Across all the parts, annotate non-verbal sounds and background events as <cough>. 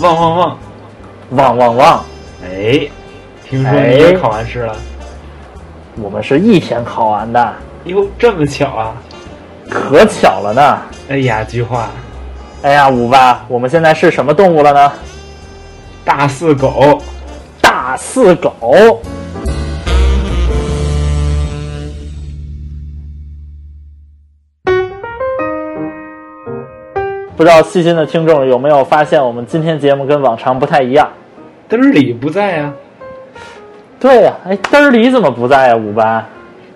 旺旺旺！旺旺旺！哎，听说你也考完试了？我们是一天考完的。哟，这么巧啊！可巧了呢！哎呀，菊花！哎呀，五八，我们现在是什么动物了呢？大四狗！大四狗！不知道细心的听众有没有发现，我们今天节目跟往常不太一样。嘚儿里不在呀？对呀，哎，嘚儿里怎么不在呀？五班，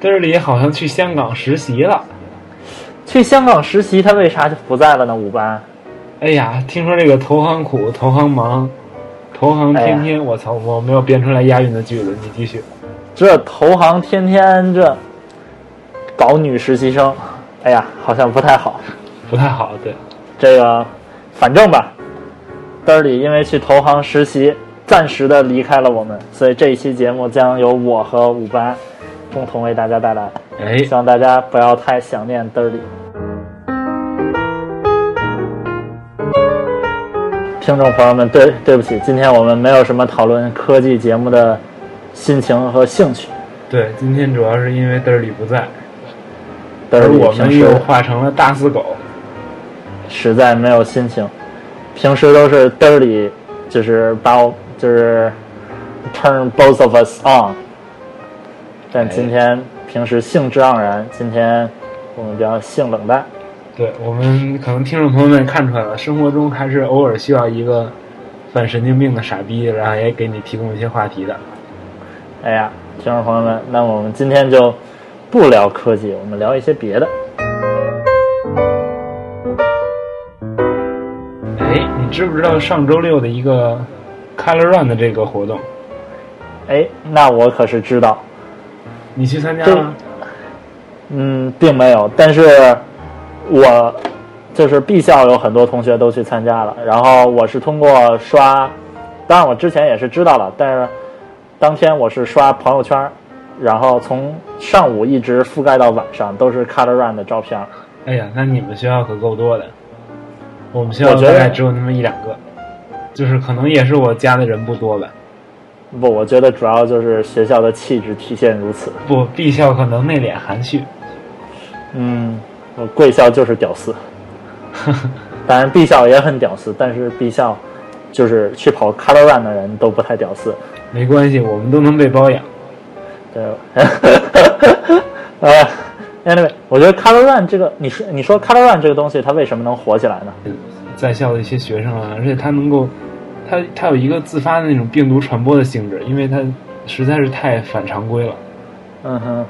嘚儿里好像去香港实习了。去香港实习，他为啥就不在了呢？五班？哎呀，听说这个投行苦，投行忙，投行天天，我操，我没有编出来押韵的句子，你继续。这投行天天这搞女实习生，哎呀，好像不太好，不太好，对。这个，反正吧，嘚儿里因为去投行实习，暂时的离开了我们，所以这一期节目将由我和五班共同为大家带来。哎，希望大家不要太想念嘚儿里。听众朋友们，对对不起，今天我们没有什么讨论科技节目的心情和兴趣。对，今天主要是因为嘚儿里不在，而我们又化成了大四狗。实在没有心情，平时都是嘚儿里，就是把我就是 turn both of us on，但今天平时兴致盎然，今天我们比较性冷淡。对我们可能听众朋友们看出来了，生活中还是偶尔需要一个犯神经病的傻逼，然后也给你提供一些话题的。哎呀，听众朋友们，那我们今天就不聊科技，我们聊一些别的。知不知道上周六的一个 Color Run 的这个活动？哎，那我可是知道。你去参加了？嗯，并没有。但是，我就是 B 校有很多同学都去参加了。然后我是通过刷，当然我之前也是知道了。但是当天我是刷朋友圈，然后从上午一直覆盖到晚上都是 Color Run 的照片。哎呀，那你们学校可够多的。我们学校大概只有那么一两个，就是可能也是我加的人不多吧。不，我觉得主要就是学校的气质体现如此。不毕校可能内敛含蓄。嗯，我贵校就是屌丝。<laughs> 当然，B 校也很屌丝，但是 B 校就是去跑 Color Run 的人都不太屌丝。没关系，我们都能被包养。对。<laughs> 呃。Anyway，我觉得 Color Run 这个，你说你说 Color Run 这个东西，它为什么能火起来呢？在校的一些学生啊，而且它能够，它它有一个自发的那种病毒传播的性质，因为它实在是太反常规了。嗯哼，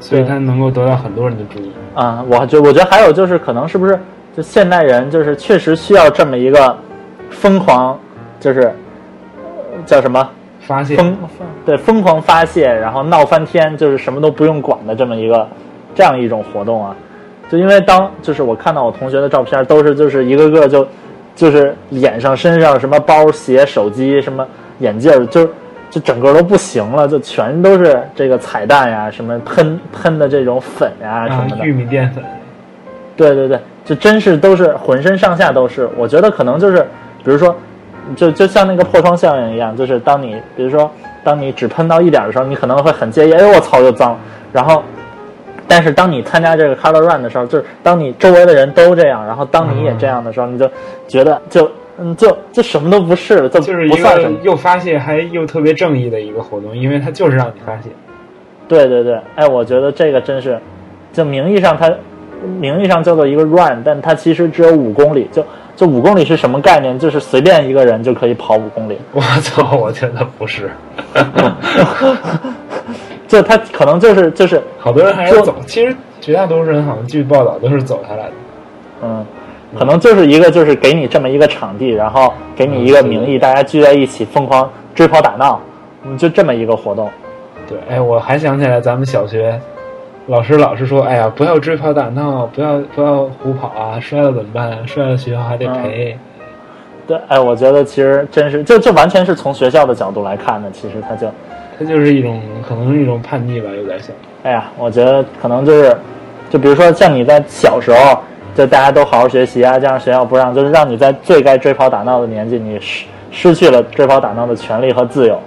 所以它能够得到很多人的注意。啊，我就我觉得还有就是，可能是不是就现代人就是确实需要这么一个疯狂，就是叫什么发泄？疯对疯狂发泄，然后闹翻天，就是什么都不用管的这么一个。这样一种活动啊，就因为当就是我看到我同学的照片，都是就是一个个就，就是脸上身上什么包鞋手机什么眼镜就就整个都不行了，就全都是这个彩蛋呀，什么喷喷的这种粉呀什么的。玉米淀粉。对对对，就真是都是浑身上下都是。我觉得可能就是，比如说，就就像那个破窗效应一样，就是当你比如说当你只喷到一点的时候，你可能会很介意，哎我操又脏，然后。但是当你参加这个 Color Run 的时候，就是当你周围的人都这样，然后当你也这样的时候，你就觉得就嗯就就什么都不是了，就就是一个又发泄还又特别正义的一个活动，因为它就是让你发泄。对对对，哎，我觉得这个真是，就名义上它名义上叫做一个 Run，但它其实只有五公里，就就五公里是什么概念？就是随便一个人就可以跑五公里。<laughs> 我操，我觉得不是。<laughs> 就他可能就是就是好多人还是走，其实绝大多数人好像据报道都是走下来的。嗯，可能就是一个就是给你这么一个场地，然后给你一个名义，大家聚在一起疯狂追跑打闹，嗯，就这么一个活动。对，哎，我还想起来咱们小学老师老是说，哎呀，不要追跑打闹，不要不要胡跑啊，摔了怎么办？摔了学校还得赔。对，哎，我觉得其实真是，就就完全是从学校的角度来看的，其实他就。它就是一种，可能是一种叛逆吧，有点像。哎呀，我觉得可能就是，就比如说像你在小时候，就大家都好好学习啊，这样学校不让，就是让你在最该追跑打闹的年纪，你失失去了追跑打闹的权利和自由。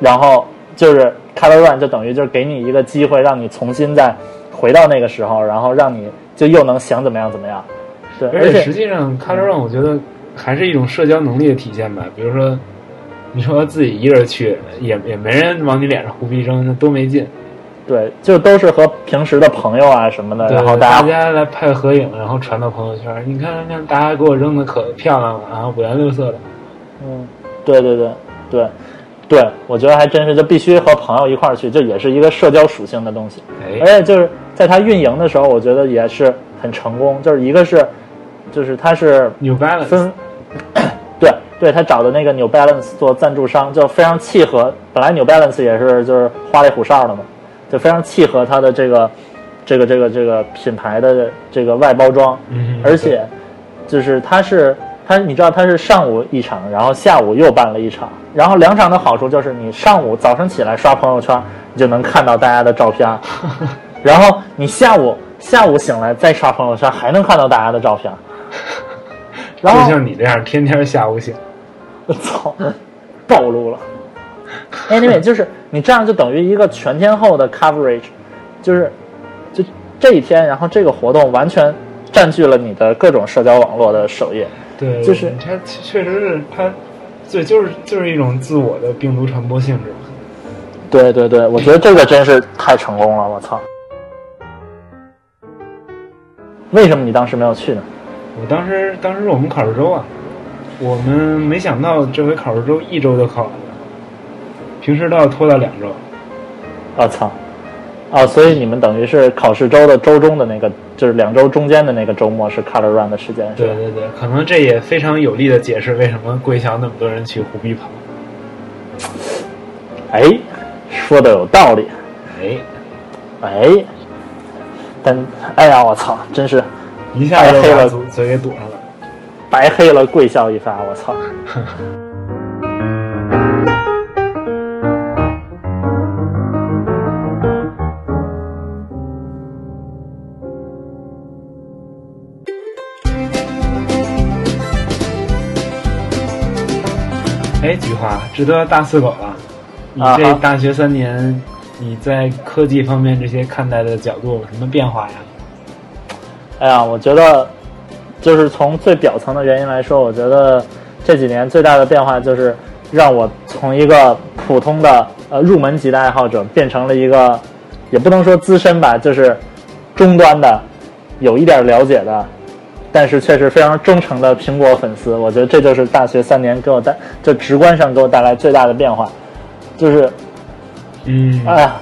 然后就是 Color Run 就等于就是给你一个机会，让你重新再回到那个时候，然后让你就又能想怎么样怎么样。对，而且实际上 Color Run 我觉得还是一种社交能力的体现吧。比如说，你说自己一个人去，也也没人往你脸上胡逼扔，那多没劲。对，就都是和平时的朋友啊什么的，然后大家家来拍个合影，然后传到朋友圈。你看看看，大家给我扔的可漂亮了，然后五颜六色的。嗯，对对对对对，我觉得还真是就必须和朋友一块儿去，这也是一个社交属性的东西。而哎，且就是在它运营的时候，我觉得也是很成功。就是一个是，就是它是 New Balance，分，对对，他找的那个 New Balance 做赞助商，就非常契合。本来 New Balance 也是就是花里胡哨的嘛，就非常契合它的这个这个这个这个品牌的这个外包装。嗯，而且就是它是它，你知道它是上午一场，然后下午又办了一场，然后两场的好处就是你上午早上起来刷朋友圈，你就能看到大家的照片，<laughs> 然后你下午下午醒来再刷朋友圈，还能看到大家的照片，然就像你这样天天下午醒，我 <laughs> 操，暴露了。Anyway，就是你这样就等于一个全天候的 coverage，就是就这一天，然后这个活动完全占据了你的各种社交网络的首页。对，就是它确实是它，对，就是就是一种自我的病毒传播性质。对对对，我觉得这个真是太成功了，我操！为什么你当时没有去呢？我当时当时我们考试周啊，我们没想到这回考试周一周就考完了，平时都要拖到两周。我操！啊，所以你们等于是考试周的周中的那个，就是两周中间的那个周末是 Color Run 的时间，对对对，可能这也非常有力的解释为什么桂校那么多人去湖滨跑。哎，说的有道理。哎，哎，但哎呀，我操，真是一下就哎黑了把嘴嘴给堵上了。白黑了贵校一发，我操！哎，菊花，值得大四狗了，你啊这大学三年，你在科技方面这些看待的角度有什么变化呀？哎呀，我觉得就是从最表层的原因来说，我觉得这几年最大的变化就是让我从一个普通的呃入门级的爱好者变成了一个，也不能说资深吧，就是中端的，有一点了解的，但是确实非常忠诚的苹果粉丝。我觉得这就是大学三年给我带，就直观上给我带来最大的变化，就是嗯，哎呀，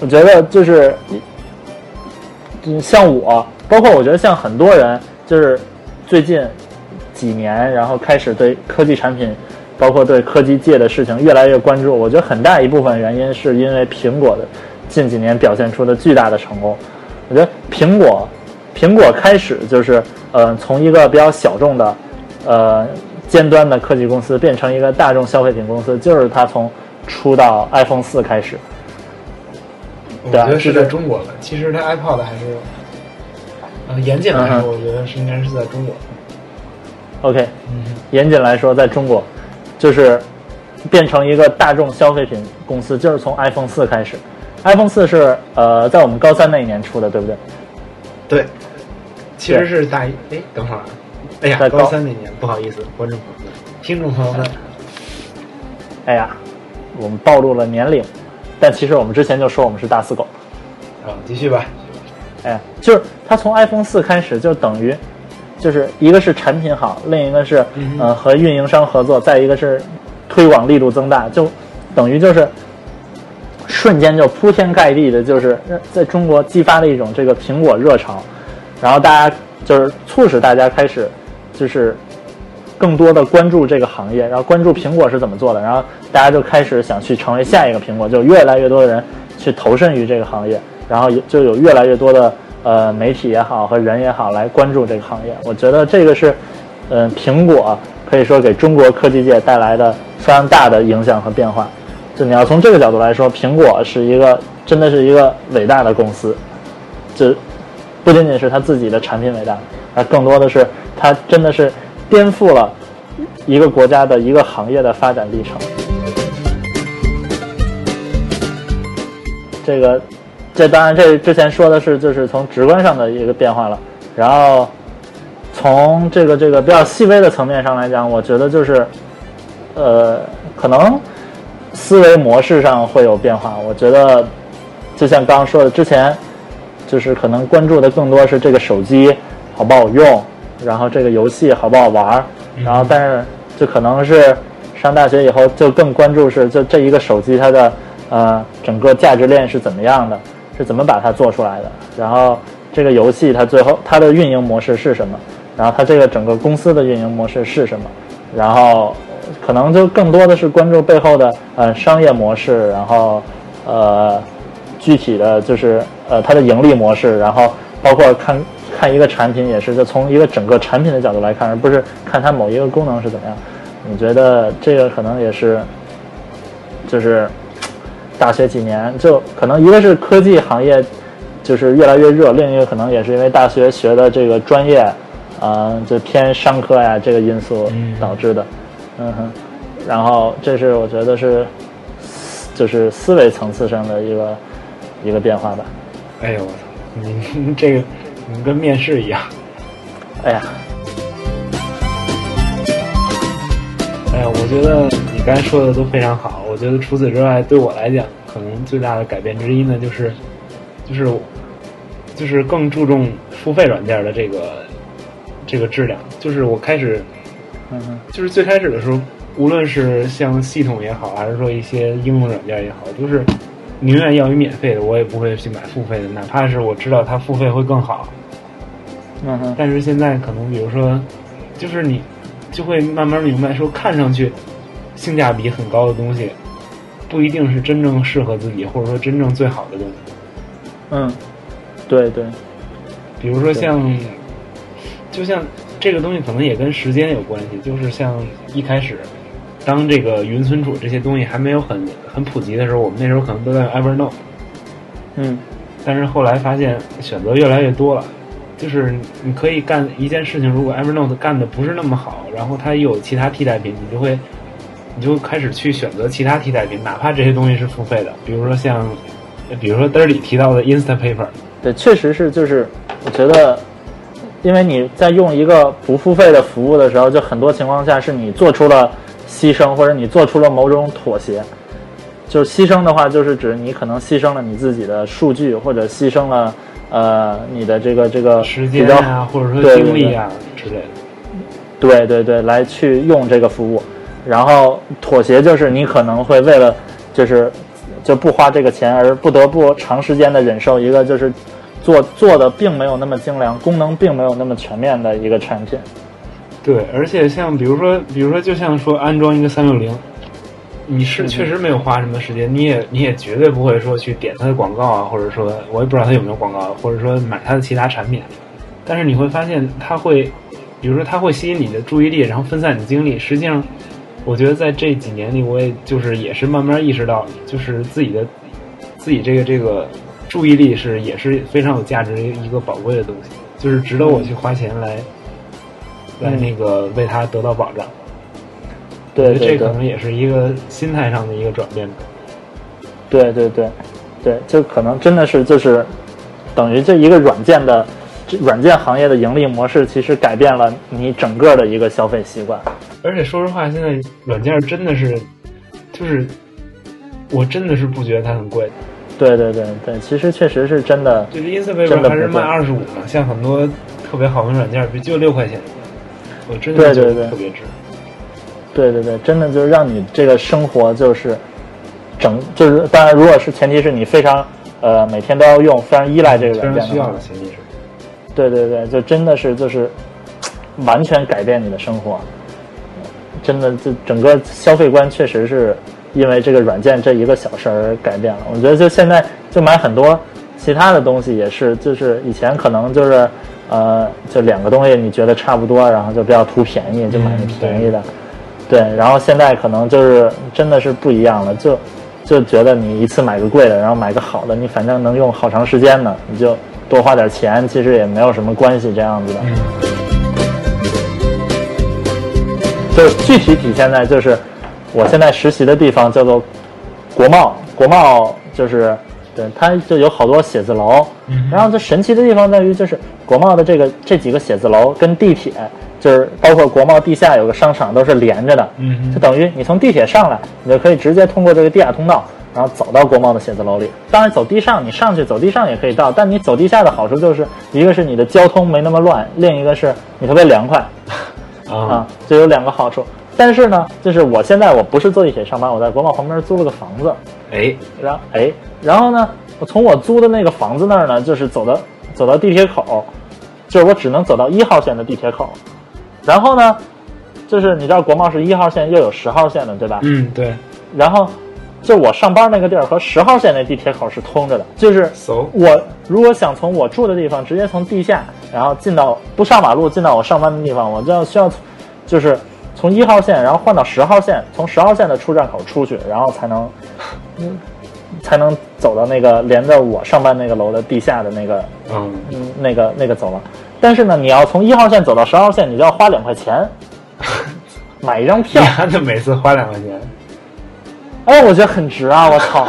我觉得就是，嗯，像我，包括我觉得像很多人，就是最近几年，然后开始对科技产品，包括对科技界的事情越来越关注。我觉得很大一部分原因是因为苹果的近几年表现出的巨大的成功。我觉得苹果，苹果开始就是，呃，从一个比较小众的，呃，尖端的科技公司变成一个大众消费品公司，就是它从出到 iPhone 四开始。我觉得是是在中国的。其实它 iPod 还是，呃，严谨来嗯说，我觉得是应该是在中国。OK，嗯，严谨来说，在中国就是变成一个大众消费品公司，就是从 iPhone 四开始。iPhone 四是呃在我们高三那一年出的，对不对？对，其实是大一。哎，等会儿啊，哎呀在，高高三那年，不好意思，观众朋友们、听众朋友们，哎呀，我们暴露了年龄，但其实我们之前就说我们是大四狗。啊，继续吧。哎，就是它从 iPhone 四开始，就等于就是一个是产品好，另一个是嗯呃和运营商合作，再一个是推广力度增大，就等于就是瞬间就铺天盖地的，就是在中国激发了一种这个苹果热潮，然后大家就是促使大家开始就是更多的关注这个行业，然后关注苹果是怎么做的，然后大家就开始想去成为下一个苹果，就越来越多的人去投身于这个行业，然后就有越来越多的呃媒体也好和人也好来关注这个行业。我觉得这个是嗯、苹果可以说给中国科技界带来的非常大的影响和变化。就你要从这个角度来说，苹果是一个真的是一个伟大的公司，就不仅仅是它自己的产品伟大，而更多的是它真的是颠覆了一个国家的一个行业的发展历程。这个，这当然这之前说的是就是从直观上的一个变化了，然后从这个这个比较细微的层面上来讲，我觉得就是，呃，可能思维模式上会有变化。我觉得就像刚刚说的，之前就是可能关注的更多是这个手机好不好用，然后这个游戏好不好玩儿，然后但是就可能是上大学以后就更关注是就这一个手机它的呃整个价值链是怎么样的，是怎么把它做出来的，然后这个游戏它最后它的运营模式是什么，然后它这个整个公司的运营模式是什么，然后可能就更多的是关注背后的呃商业模式，然后呃具体的就是呃它的盈利模式，然后包括看看一个产品也是就从一个整个产品的角度来看，而不是看它某一个功能是怎么样。你觉得这个可能也是就是大学几年，就可能一个是科技行业就是越来越热，另一个可能也是因为大学学的这个专业，啊、就偏商科呀这个因素嗯导致的，嗯哼，然后这是我觉得是就是思维层次上的一个一个变化吧。哎呦我操，你这个你跟面试一样。哎呀，哎呀，我觉得你刚才说的都非常好。我觉得除此之外，对我来讲，可能最大的改变之一呢，就是，就是，就是更注重付费软件的这个这个质量。就是我开始，嗯，就是最开始的时候，无论是像系统也好，还是说一些应用软件也好，就是宁愿要一免费的，我也不会去买付费的，哪怕是我知道它付费会更好。嗯哼，但是现在可能，比如说，就是你就会慢慢明白，说看上去性价比很高的东西，不一定是真正适合自己，或者说真正最好的东西。嗯，对对，比如说像，就像这个东西可能也跟时间有关系，就是像一开始，当这个云存储这些东西还没有很很普及的时候，我们那时候可能都在用 Evernote，嗯。但是后来发现选择越来越多了，就是你可以干一件事情，如果 Evernote 干的不是那么好，然后它又有其他替代品，你就会你就开始去选择其他替代品，哪怕这些东西是付费的，比如说像，比如说嘚儿里提到的 Instapaper，对，确实是，就是我觉得，因为你在用一个不付费的服务的时候，就很多情况下是你做出了牺牲，或者你做出了某种妥协。就是牺牲的话，就是指你可能牺牲了你自己的数据，或者牺牲了呃你的这个这个时间啊，或者说精力啊之类的。对对对，来去用这个服务，然后妥协就是你可能会为了就是就不花这个钱，而不得不长时间的忍受一个就是做做的并没有那么精良，功能并没有那么全面的一个产品。对，而且像比如说，比如说，就像说安装一个三六零，你是嗯确实没有花什么时间，你也你也绝对不会说去点它的广告啊，或者说我也不知道它有没有广告，或者说买它的其他产品，但是你会发现它会，比如说它会吸引你的注意力，然后分散你的精力。实际上，我觉得在这几年里，我也就是也是慢慢意识到，就是自己的自己这个这个注意力是也是非常有价值的一个宝贵的东西，就是值得我去花钱来。来嗯那个为它得到保障，对对这可能也是一个心态上的一个转变吧。对对对对，就可能真的是就是等于这一个软件的这软件行业的盈利模式，其实改变了你整个的一个消费习惯。而且说实话，现在软件真的是，就是我真的是不觉得它很贵。对对对对，其实确实是真的。就是 Instapaper 真的不还是卖二十五呢，像很多特别好的软件，就六块钱，我真的觉得特别值。对对对，对对对真的就是让你这个生活就是整就是，当然如果是前提是你非常呃每天都要用，非常依赖这个软件的需要的，前提是。对对对，就真的是就是完全改变你的生活，真的就整个消费观确实是因为这个软件这一个小事儿改变了。我觉得就现在就买很多其他的东西也是，就是以前可能就是呃就两个东西你觉得差不多，然后就比较图便宜就买那嗯便宜的，对，然后现在可能就是真的是不一样了，就就觉得你一次买个贵的，然后买个好的，你反正能用好长时间呢，你就多花点钱，其实也没有什么关系这样子的。嗯就具体体现在就是我现在实习的地方叫做国贸，国贸就是对它就有好多写字楼，嗯然后这神奇的地方在于就是国贸的这个这几个写字楼跟地铁，就是包括国贸地下有个商场都是连着的，嗯就等于你从地铁上来，你就可以直接通过这个地下通道。然后走到国贸的写字楼里，当然走地上，你上去走地上也可以到，但你走地下的好处就是，一个是你的交通没那么乱，另一个是你特别凉快，<laughs> 啊。啊，就有两个好处。但是呢，就是我现在我不是坐地铁上班，我在国贸旁边租了个房子，哎。然后哎，然后呢，我从我租的那个房子那儿呢，就是走到走到地铁口，就是我只能走到一号线的地铁口，然后呢，就是你知道国贸是一号线又有十号线的，对吧？嗯对然后就我上班那个地儿和十号线那地铁口是通着的，就是我如果想从我住的地方直接从地下，然后进到不上马路进到我上班的地方，我就要需要就是从一号线，然后换到十号线，从十号线的出站口出去，然后才能嗯才能走到那个连着我上班那个楼的地下的那个嗯嗯那个那个走廊。但是呢，你要从一号线走到十号线，你就要花两块钱 <laughs> 买一张票。呀，那每次花两块钱，哎，我觉得很值啊！我操！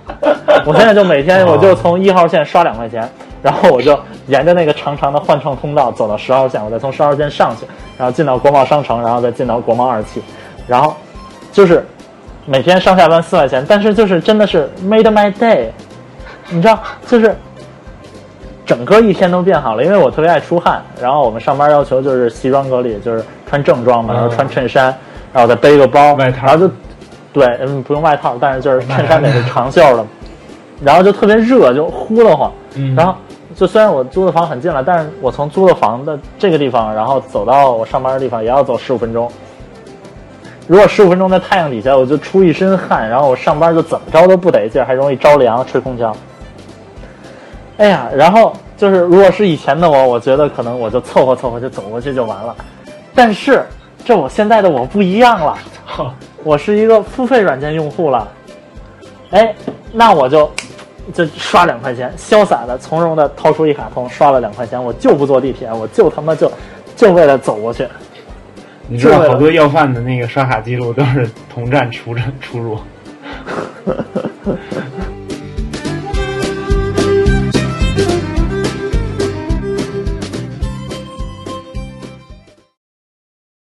<laughs> 我现在就每天我就从一号线刷两块钱，然后我就沿着那个长长的换乘通道走到十号线，我再从十号线上去，然后进到国贸商城，然后再进到国贸二期，然后就是每天上下班四块钱，但是就是真的是 made my day，你知道，就是整个一天都变好了，因为我特别爱出汗，然后我们上班要求就是西装革履，就是穿正装嘛，然后穿衬衫，然后再背个包，外套然后就对，嗯，不用外套，但是就是衬衫得是长袖的，<laughs> 然后就特别热，就呼了慌。嗯然后就虽然我租的房很近了，但是我从租的房的这个地方，然后走到我上班的地方也要走十五分钟。如果十五分钟在太阳底下，我就出一身汗，然后我上班就怎么着都不得劲儿，还容易着凉，吹空调。哎呀，然后就是如果是以前的我，我觉得可能我就凑合凑合就走过去就完了。但是这我现在的我不一样了，<laughs> 我是一个付费软件用户了。哎，那我就就刷两块钱，潇洒的、从容的掏出一卡通，刷了两块钱，我就不坐地铁，我就他妈就就为了走过去。你知道好多要饭的那个刷卡记录都是同站出出出入。<laughs>